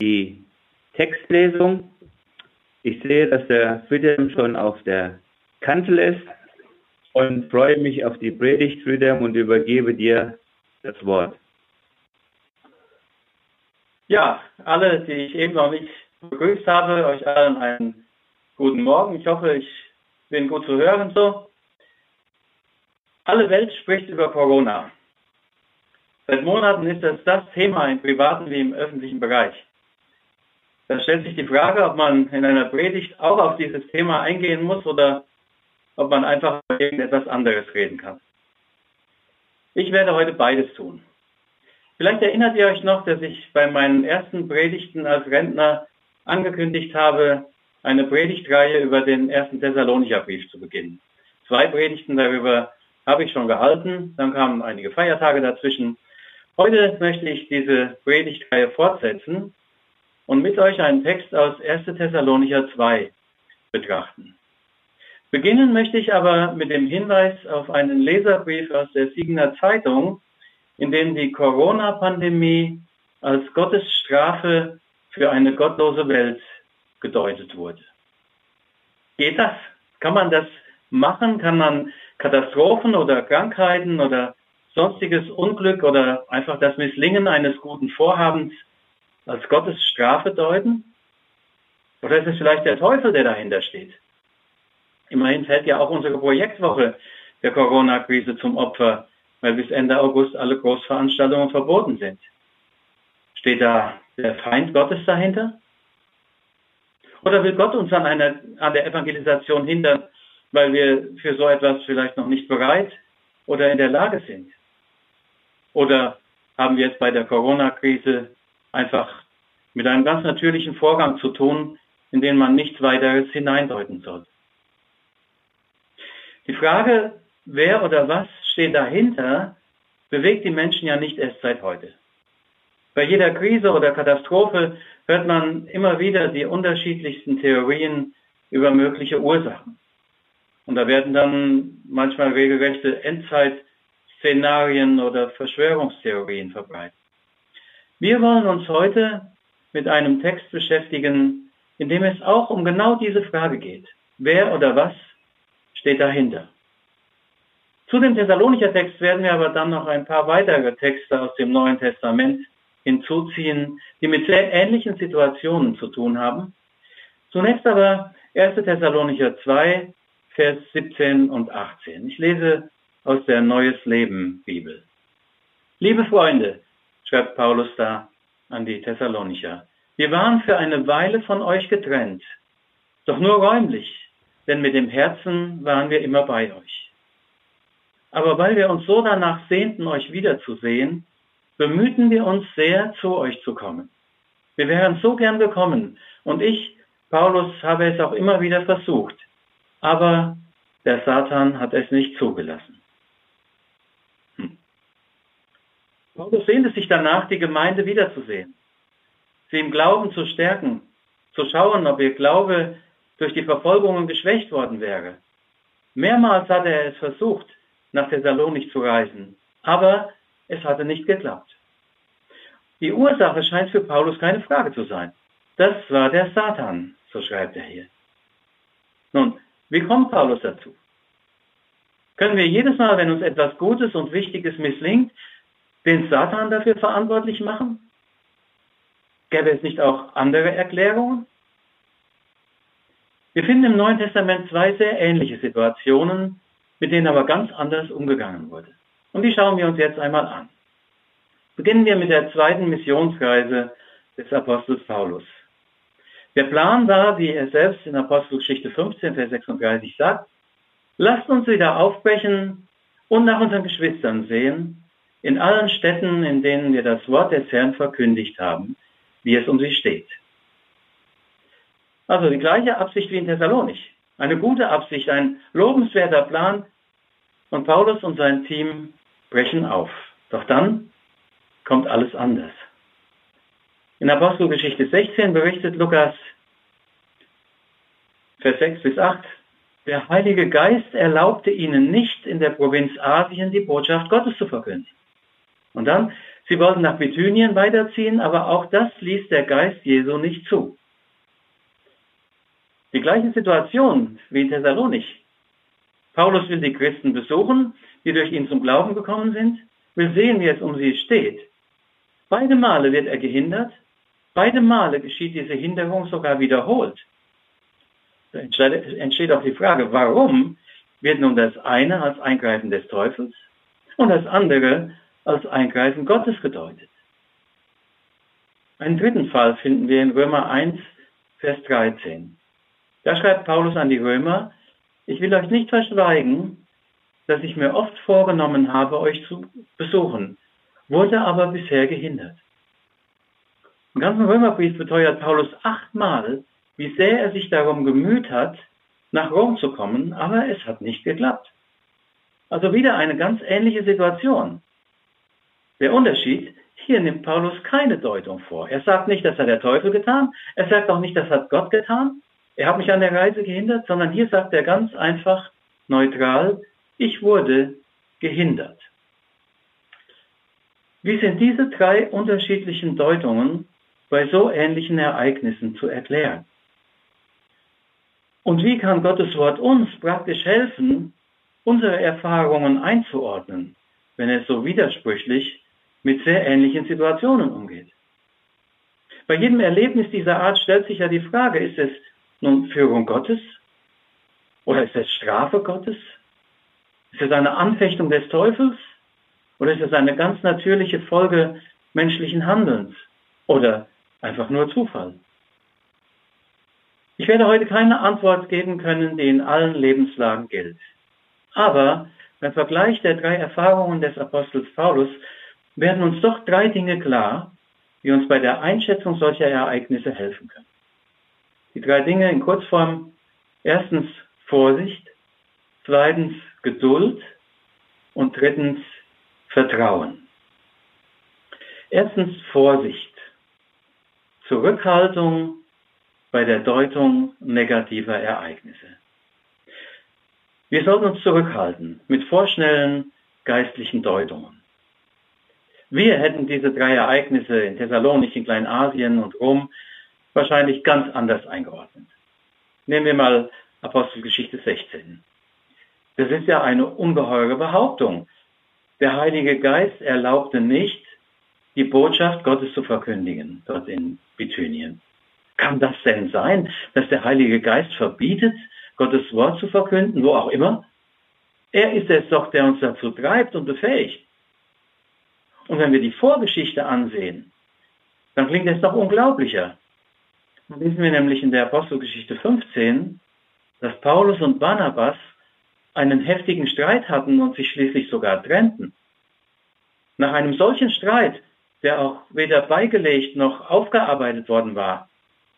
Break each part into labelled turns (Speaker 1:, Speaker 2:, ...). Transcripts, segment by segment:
Speaker 1: die Textlesung. Ich sehe, dass der Friedhelm schon auf der Kanzel ist und freue mich auf die Predigt, Friedhelm, und übergebe dir das Wort.
Speaker 2: Ja, alle, die ich eben noch nicht begrüßt habe, euch allen einen guten Morgen. Ich hoffe, ich bin gut zu hören so. Alle Welt spricht über Corona. Seit Monaten ist das das Thema im privaten wie im öffentlichen Bereich. Da stellt sich die Frage, ob man in einer Predigt auch auf dieses Thema eingehen muss oder ob man einfach über irgendetwas anderes reden kann. Ich werde heute beides tun. Vielleicht erinnert ihr euch noch, dass ich bei meinen ersten Predigten als Rentner angekündigt habe, eine Predigtreihe über den ersten Thessalonicher Brief zu beginnen. Zwei Predigten darüber habe ich schon gehalten, dann kamen einige Feiertage dazwischen Heute möchte ich diese Predigtreihe fortsetzen und mit euch einen Text aus 1. Thessalonicher 2 betrachten. Beginnen möchte ich aber mit dem Hinweis auf einen Leserbrief aus der Siegener Zeitung, in dem die Corona-Pandemie als Gottes Strafe für eine gottlose Welt gedeutet wurde. Geht das? Kann man das machen? Kann man Katastrophen oder Krankheiten oder sonstiges Unglück oder einfach das Misslingen eines guten Vorhabens als Gottes Strafe deuten? Oder ist es vielleicht der Teufel, der dahinter steht? Immerhin fällt ja auch unsere Projektwoche der Corona-Krise zum Opfer, weil bis Ende August alle Großveranstaltungen verboten sind. Steht da der Feind Gottes dahinter? Oder will Gott uns an, einer, an der Evangelisation hindern, weil wir für so etwas vielleicht noch nicht bereit oder in der Lage sind? Oder haben wir es bei der Corona-Krise einfach mit einem ganz natürlichen Vorgang zu tun, in den man nichts weiteres hineindeuten soll? Die Frage, wer oder was steht dahinter, bewegt die Menschen ja nicht erst seit heute. Bei jeder Krise oder Katastrophe hört man immer wieder die unterschiedlichsten Theorien über mögliche Ursachen. Und da werden dann manchmal regelrechte Endzeit- Szenarien oder Verschwörungstheorien verbreiten. Wir wollen uns heute mit einem Text beschäftigen, in dem es auch um genau diese Frage geht. Wer oder was steht dahinter? Zu dem Thessalonicher Text werden wir aber dann noch ein paar weitere Texte aus dem Neuen Testament hinzuziehen, die mit sehr ähnlichen Situationen zu tun haben. Zunächst aber 1. Thessalonicher 2, Vers 17 und 18. Ich lese aus der Neues Leben Bibel. Liebe Freunde, schreibt Paulus da an die Thessalonicher, wir waren für eine Weile von euch getrennt, doch nur räumlich, denn mit dem Herzen waren wir immer bei euch. Aber weil wir uns so danach sehnten, euch wiederzusehen, bemühten wir uns sehr, zu euch zu kommen. Wir wären so gern gekommen und ich, Paulus, habe es auch immer wieder versucht, aber der Satan hat es nicht zugelassen. Paulus sehnte sich danach, die Gemeinde wiederzusehen, sie im Glauben zu stärken, zu schauen, ob ihr Glaube durch die Verfolgungen geschwächt worden wäre. Mehrmals hatte er es versucht, nach Thessalonich zu reisen, aber es hatte nicht geklappt. Die Ursache scheint für Paulus keine Frage zu sein. Das war der Satan, so schreibt er hier. Nun, wie kommt Paulus dazu? Können wir jedes Mal, wenn uns etwas Gutes und Wichtiges misslingt, den Satan dafür verantwortlich machen? Gäbe es nicht auch andere Erklärungen? Wir finden im Neuen Testament zwei sehr ähnliche Situationen, mit denen aber ganz anders umgegangen wurde. Und die schauen wir uns jetzt einmal an. Beginnen wir mit der zweiten Missionsreise des Apostels Paulus. Der Plan war, wie er selbst in Apostelgeschichte 15, Vers 36 sagt, lasst uns wieder aufbrechen und nach unseren Geschwistern sehen, in allen Städten, in denen wir das Wort des Herrn verkündigt haben, wie es um sie steht. Also die gleiche Absicht wie in Thessalonich. Eine gute Absicht, ein lobenswerter Plan. Und Paulus und sein Team brechen auf. Doch dann kommt alles anders. In Apostelgeschichte 16 berichtet Lukas, Vers 6 bis 8, der Heilige Geist erlaubte ihnen nicht, in der Provinz Asien die Botschaft Gottes zu verkünden. Und dann Sie wollten nach Bithynien weiterziehen, aber auch das ließ der Geist Jesu nicht zu. Die gleiche Situation wie in Thessalonich. Paulus will die Christen besuchen, die durch ihn zum Glauben gekommen sind, will sehen, wie es um sie steht. Beide Male wird er gehindert, beide Male geschieht diese Hinderung sogar wiederholt. Da entsteht auch die Frage, warum wird nun das eine als Eingreifen des Teufels und das andere als Eingreifen Gottes gedeutet. Einen dritten Fall finden wir in Römer 1, Vers 13. Da schreibt Paulus an die Römer, ich will euch nicht verschweigen, dass ich mir oft vorgenommen habe, euch zu besuchen, wurde aber bisher gehindert. Im ganzen Römerbrief beteuert Paulus achtmal, wie sehr er sich darum gemüht hat, nach Rom zu kommen, aber es hat nicht geklappt. Also wieder eine ganz ähnliche Situation. Der Unterschied, hier nimmt Paulus keine Deutung vor. Er sagt nicht, das hat der Teufel getan. Er sagt auch nicht, das hat Gott getan. Er hat mich an der Reise gehindert, sondern hier sagt er ganz einfach neutral, ich wurde gehindert. Wie sind diese drei unterschiedlichen Deutungen bei so ähnlichen Ereignissen zu erklären? Und wie kann Gottes Wort uns praktisch helfen, unsere Erfahrungen einzuordnen, wenn es so widersprüchlich mit sehr ähnlichen Situationen umgeht? Bei jedem Erlebnis dieser Art stellt sich ja die Frage, ist es nun Führung Gottes oder ist es Strafe Gottes? Ist es eine Anfechtung des Teufels oder ist es eine ganz natürliche Folge menschlichen Handelns oder einfach nur Zufall? Ich werde heute keine Antwort geben können, die in allen Lebenslagen gilt. Aber beim Vergleich der drei Erfahrungen des Apostels Paulus werden uns doch drei Dinge klar, die uns bei der Einschätzung solcher Ereignisse helfen können. Die drei Dinge in Kurzform. Erstens Vorsicht, zweitens Geduld und drittens Vertrauen. Erstens Vorsicht. Zurückhaltung bei der Deutung negativer Ereignisse. Wir sollten uns zurückhalten mit vorschnellen geistlichen Deutungen. Wir hätten diese drei Ereignisse in Thessalonich, in Kleinasien und Rom wahrscheinlich ganz anders eingeordnet. Nehmen wir mal Apostelgeschichte 16. Das ist ja eine ungeheure Behauptung. Der Heilige Geist erlaubte nicht, die Botschaft Gottes zu verkündigen, dort in Bithynien. Kann das denn sein, dass der Heilige Geist verbietet, Gottes Wort zu verkünden, wo auch immer? Er ist es doch, der uns dazu treibt und befähigt. Und wenn wir die Vorgeschichte ansehen, dann klingt es noch unglaublicher. Dann lesen wir nämlich in der Apostelgeschichte 15, dass Paulus und Barnabas einen heftigen Streit hatten und sich schließlich sogar trennten. Nach einem solchen Streit, der auch weder beigelegt noch aufgearbeitet worden war,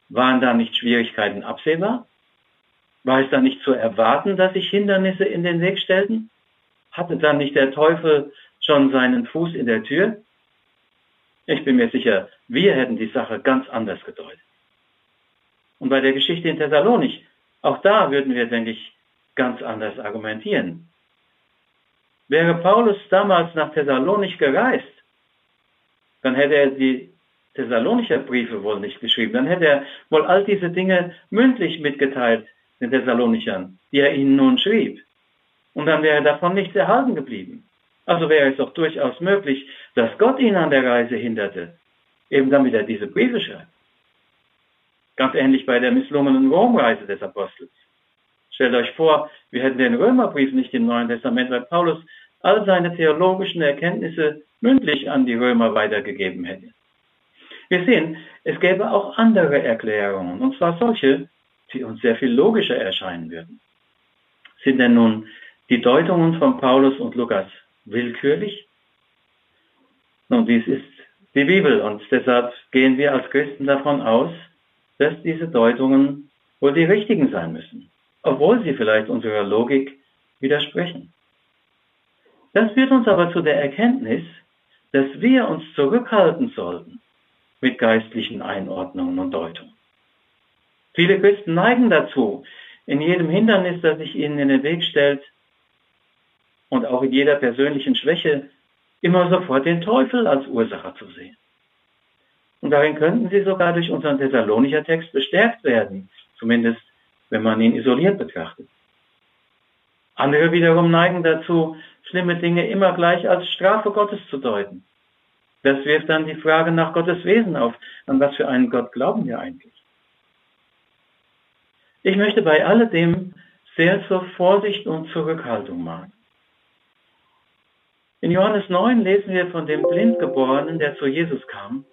Speaker 2: waren da nicht Schwierigkeiten absehbar? War es dann nicht zu erwarten, dass sich Hindernisse in den Weg stellten? Hatte dann nicht der Teufel schon seinen Fuß in der Tür? Ich bin mir sicher, wir hätten die Sache ganz anders gedeutet. Und bei der Geschichte in Thessalonich, auch da würden wir, denke ich, ganz anders argumentieren. Wäre Paulus damals nach Thessalonich gereist, dann hätte er die Thessalonicher Briefe wohl nicht geschrieben. Dann hätte er wohl all diese Dinge mündlich mitgeteilt den Thessalonichern, die er ihnen nun schrieb. Und dann wäre davon nichts erhalten geblieben. Also wäre es doch durchaus möglich, dass Gott ihn an der Reise hinderte, eben damit er diese Briefe schreibt. Ganz ähnlich bei der misslungenen Romreise des Apostels. Stellt euch vor, wir hätten den Römerbrief nicht im Neuen Testament, weil Paulus all seine theologischen Erkenntnisse mündlich an die Römer weitergegeben hätte. Wir sehen, es gäbe auch andere Erklärungen, und zwar solche, die uns sehr viel logischer erscheinen würden. Sind denn nun die Deutungen von Paulus und Lukas willkürlich? Nun, dies ist die Bibel und deshalb gehen wir als Christen davon aus, dass diese Deutungen wohl die richtigen sein müssen, obwohl sie vielleicht unserer Logik widersprechen. Das führt uns aber zu der Erkenntnis, dass wir uns zurückhalten sollten mit geistlichen Einordnungen und Deutungen. Viele Christen neigen dazu, in jedem Hindernis, das sich ihnen in den Weg stellt und auch in jeder persönlichen Schwäche, immer sofort den Teufel als Ursache zu sehen. Und darin könnten sie sogar durch unseren Thessalonicher Text bestärkt werden, zumindest wenn man ihn isoliert betrachtet. Andere wiederum neigen dazu, schlimme Dinge immer gleich als Strafe Gottes zu deuten. Das wirft dann die Frage nach Gottes Wesen auf. An was für einen Gott glauben wir eigentlich? Ich möchte bei alledem sehr zur Vorsicht und Zurückhaltung mahnen. In Johannes 9 lesen wir von dem Blindgeborenen, der zu Jesus kam.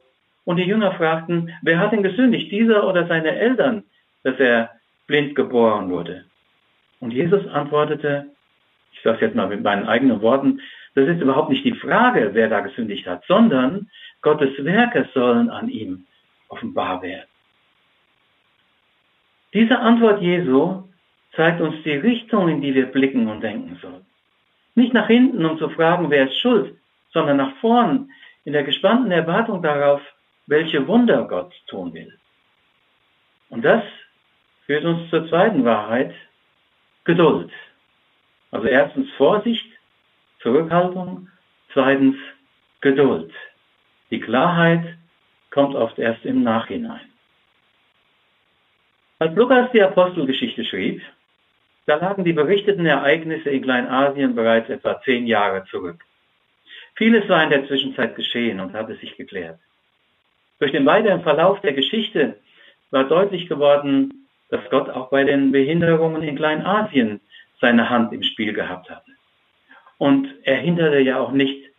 Speaker 2: Und die Jünger fragten, wer hat ihn gesündigt, dieser oder seine Eltern, dass er blind geboren wurde? Und Jesus antwortete, ich sage es jetzt mal mit meinen eigenen Worten, das ist überhaupt nicht die Frage, wer da gesündigt hat, sondern Gottes Werke sollen an ihm offenbar werden. Diese Antwort Jesu zeigt uns die Richtung, in die wir blicken und denken sollen. Nicht nach hinten, um zu fragen, wer ist schuld, sondern nach vorn, in der gespannten Erwartung darauf, welche Wunder Gott tun will. Und das führt uns zur zweiten Wahrheit, Geduld. Also erstens Vorsicht, Zurückhaltung, zweitens Geduld. Die Klarheit kommt oft erst im Nachhinein. Als Lukas die Apostelgeschichte schrieb, da lagen die berichteten Ereignisse in Kleinasien bereits etwa zehn Jahre zurück. Vieles war in der Zwischenzeit geschehen und hatte sich geklärt. Durch den weiteren Verlauf der Geschichte war deutlich geworden, dass Gott auch bei den Behinderungen in Kleinasien seine Hand im Spiel gehabt hatte. Und er hinderte ja auch nicht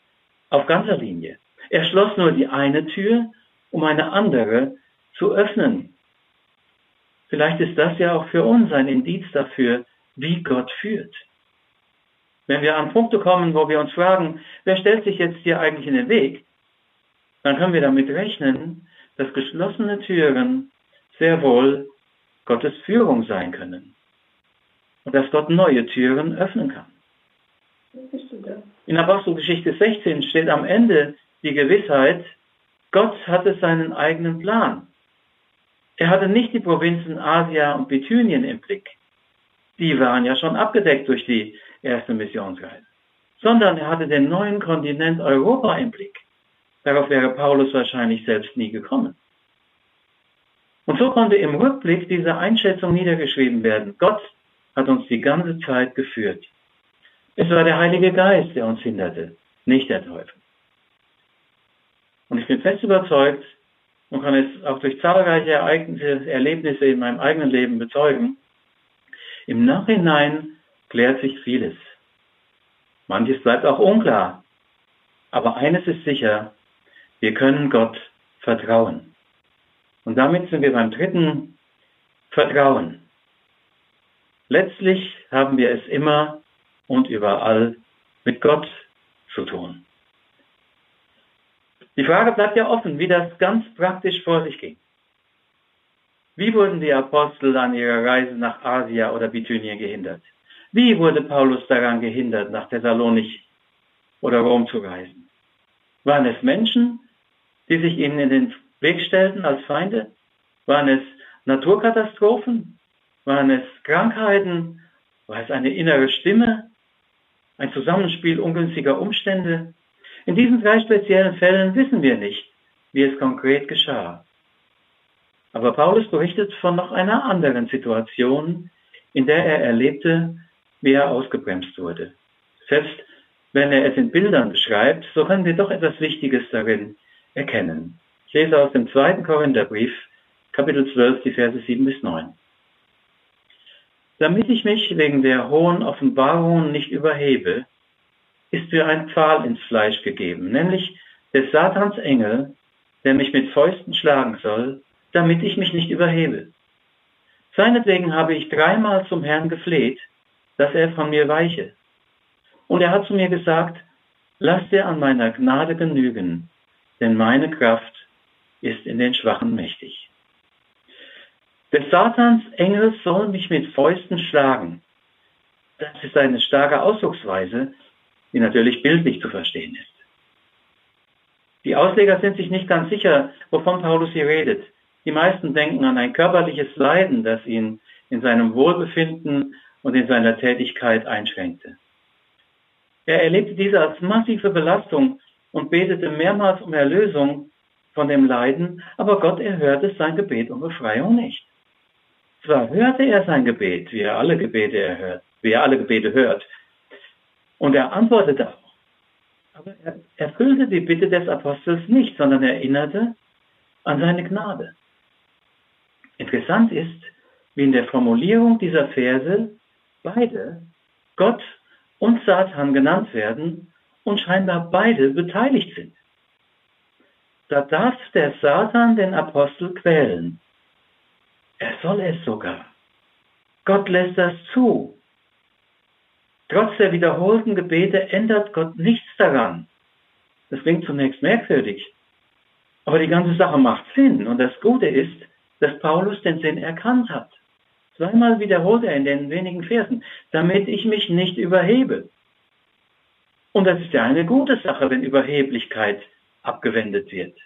Speaker 2: auf ganzer Linie. Er schloss nur die eine Tür, um eine andere zu öffnen. Vielleicht ist das ja auch für uns ein Indiz dafür, wie Gott führt. Wenn wir an Punkte kommen, wo wir uns fragen, wer stellt sich jetzt hier eigentlich in den Weg, dann können wir damit rechnen, dass geschlossene Türen sehr wohl Gottes Führung sein können. Und dass Gott neue Türen öffnen kann. In Apostelgeschichte 16 steht am Ende die Gewissheit, Gott hatte seinen eigenen Plan. Er hatte nicht die Provinzen Asia und Bithynien im Blick. Die waren ja schon abgedeckt durch die erste Missionsreise. Sondern er hatte den neuen Kontinent Europa im Blick. Darauf wäre Paulus wahrscheinlich selbst nie gekommen. Und so konnte im Rückblick diese Einschätzung niedergeschrieben werden. Gott hat uns die ganze Zeit geführt. Es war der Heilige Geist, der uns hinderte, nicht der Teufel. Und ich bin fest überzeugt und kann es auch durch zahlreiche Ereignisse, Erlebnisse in meinem eigenen Leben bezeugen, im Nachhinein klärt sich vieles. Manches bleibt auch unklar. Aber eines ist sicher, wir können Gott vertrauen. Und damit sind wir beim dritten Vertrauen. Letztlich haben wir es immer und überall mit Gott zu tun. Die Frage bleibt ja offen, wie das ganz praktisch vor sich ging. Wie wurden die Apostel an ihrer Reise nach Asia oder Bithynien gehindert? Wie wurde Paulus daran gehindert, nach Thessalonich oder Rom zu reisen? Waren es Menschen, die sich ihnen in den Weg stellten als Feinde? Waren es Naturkatastrophen? Waren es Krankheiten? War es eine innere Stimme? Ein Zusammenspiel ungünstiger Umstände? In diesen drei speziellen Fällen wissen wir nicht, wie es konkret geschah. Aber Paulus berichtet von noch einer anderen Situation, in der er erlebte, wie er ausgebremst wurde. Selbst wenn er es in Bildern beschreibt, so können wir doch etwas Wichtiges darin erkennen. Ich lese aus dem zweiten Korintherbrief, Kapitel 12, die Verse 7 bis 9. Damit ich mich wegen der hohen Offenbarungen nicht überhebe, ist mir ein Pfahl ins Fleisch gegeben, nämlich des Satans Engel, der mich mit Fäusten schlagen soll, damit ich mich nicht überhebe. Seinetwegen habe ich dreimal zum Herrn gefleht, dass er von mir weiche. Und er hat zu mir gesagt, lass dir an meiner Gnade genügen, denn meine Kraft ist in den Schwachen mächtig. Des Satans Engel soll mich mit Fäusten schlagen. Das ist eine starke Ausdrucksweise, die natürlich bildlich zu verstehen ist. Die Ausleger sind sich nicht ganz sicher, wovon Paulus hier redet. Die meisten denken an ein körperliches Leiden, das ihn in seinem Wohlbefinden und in seiner Tätigkeit einschränkte. Er erlebte diese als massive Belastung und betete mehrmals um Erlösung von dem Leiden, aber Gott erhörte sein Gebet um Befreiung nicht. Zwar hörte er sein Gebet, wie er alle Gebete erhört, wie er alle Gebete hört, und er antwortete auch. Aber er erfüllte die Bitte des Apostels nicht, sondern erinnerte an seine Gnade. Interessant ist, wie in der Formulierung dieser Verse beide, Gott und Satan genannt werden und scheinbar beide beteiligt sind. Da darf der Satan den Apostel quälen. Er soll es sogar. Gott lässt das zu. Trotz der wiederholten Gebete ändert Gott nichts daran. Das klingt zunächst merkwürdig, aber die ganze Sache macht Sinn. Und das Gute ist, dass Paulus den Sinn erkannt hat. Zweimal wiederholt er in den wenigen Versen, damit ich mich nicht überhebe. Und das ist ja eine gute Sache, wenn Überheblichkeit abgewendet wird.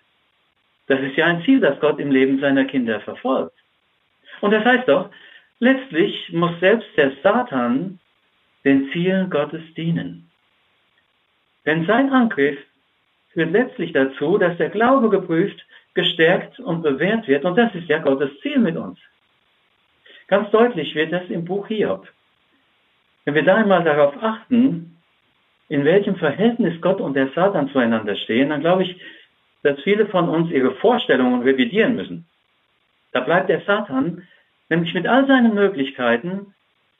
Speaker 2: Das ist ja ein Ziel, das Gott im Leben seiner Kinder verfolgt. Und das heißt doch, letztlich muss selbst der Satan den Zielen Gottes dienen. Denn sein Angriff führt letztlich dazu, dass der Glaube geprüft, gestärkt und bewährt wird. Und das ist ja Gottes Ziel mit uns. Ganz deutlich wird das im Buch Hiob. Wenn wir da einmal darauf achten, in welchem Verhältnis Gott und der Satan zueinander stehen, dann glaube ich, dass viele von uns ihre Vorstellungen revidieren müssen. Da bleibt der Satan nämlich mit all seinen Möglichkeiten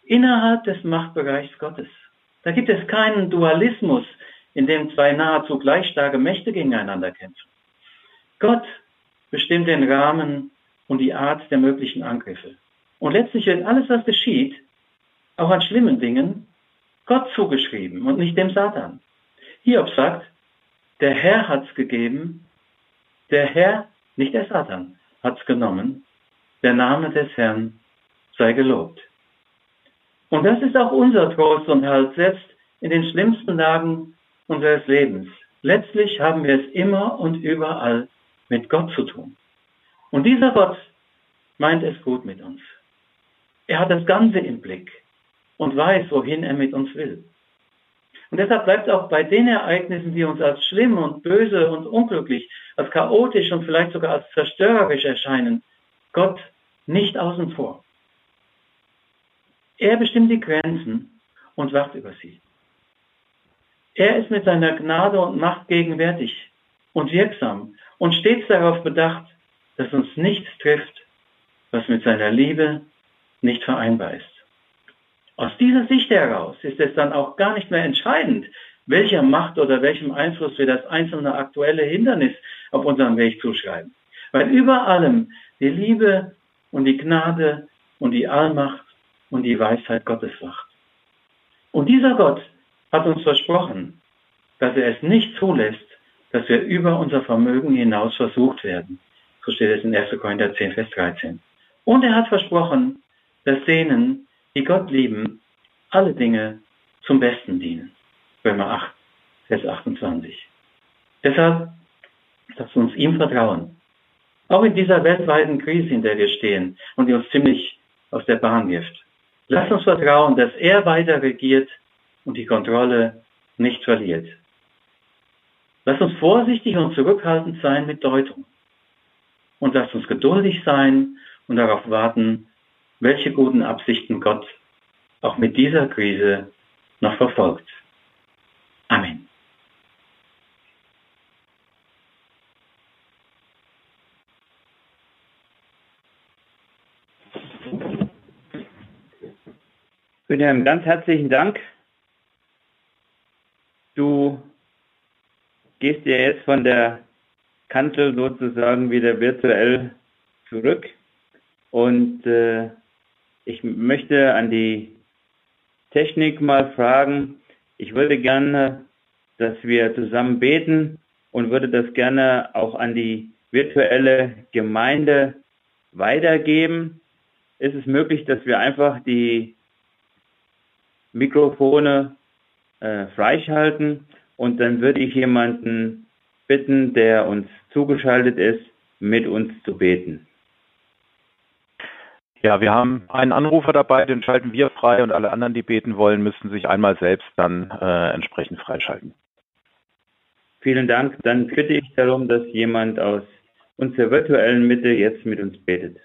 Speaker 2: innerhalb des Machtbereichs Gottes. Da gibt es keinen Dualismus, in dem zwei nahezu gleich starke Mächte gegeneinander kämpfen. Gott bestimmt den Rahmen und die Art der möglichen Angriffe. Und letztlich wird alles, was geschieht, auch an schlimmen Dingen, Gott zugeschrieben und nicht dem Satan. Hiob sagt, der Herr hat's gegeben, der Herr, nicht der Satan, hat's genommen, der Name des Herrn sei gelobt. Und das ist auch unser Trost und Halt, selbst in den schlimmsten Lagen unseres Lebens. Letztlich haben wir es immer und überall mit Gott zu tun. Und dieser Gott meint es gut mit uns. Er hat das Ganze im Blick und weiß, wohin er mit uns will. Und deshalb bleibt auch bei den Ereignissen, die uns als schlimm und böse und unglücklich, als chaotisch und vielleicht sogar als zerstörerisch erscheinen, Gott nicht außen vor. Er bestimmt die Grenzen und wacht über sie. Er ist mit seiner Gnade und Macht gegenwärtig und wirksam und stets darauf bedacht, dass uns nichts trifft, was mit seiner Liebe nicht vereinbar ist. Aus dieser Sicht heraus ist es dann auch gar nicht mehr entscheidend, welcher Macht oder welchem Einfluss wir das einzelne aktuelle Hindernis auf unserem Weg zuschreiben. Weil über allem die Liebe und die Gnade und die Allmacht und die Weisheit Gottes wacht. Und dieser Gott hat uns versprochen, dass er es nicht zulässt, dass wir über unser Vermögen hinaus versucht werden. So steht es in 1. Korinther 10, Vers 13. Und er hat versprochen, dass denen, die Gott lieben, alle Dinge zum Besten dienen. Römer 8, Vers 28. Deshalb lasst uns ihm vertrauen. Auch in dieser weltweiten Krise, in der wir stehen und die uns ziemlich aus der Bahn wirft. Lasst uns vertrauen, dass er weiter regiert und die Kontrolle nicht verliert. Lasst uns vorsichtig und zurückhaltend sein mit Deutung. Und lasst uns geduldig sein und darauf warten, welche guten Absichten Gott auch mit dieser Krise noch verfolgt. Amen.
Speaker 1: William, ganz herzlichen Dank. Du gehst ja jetzt von der Kanzel sozusagen wieder virtuell zurück und äh, ich möchte an die Technik mal fragen. Ich würde gerne, dass wir zusammen beten und würde das gerne auch an die virtuelle Gemeinde weitergeben. Ist es möglich, dass wir einfach die Mikrofone äh, freischalten und dann würde ich jemanden bitten, der uns zugeschaltet ist, mit uns zu beten.
Speaker 3: Ja, wir haben einen Anrufer dabei, den schalten wir frei und alle anderen, die beten wollen, müssen sich einmal selbst dann äh, entsprechend freischalten.
Speaker 1: Vielen Dank. Dann bitte ich darum, dass jemand aus unserer virtuellen Mitte jetzt mit uns betet.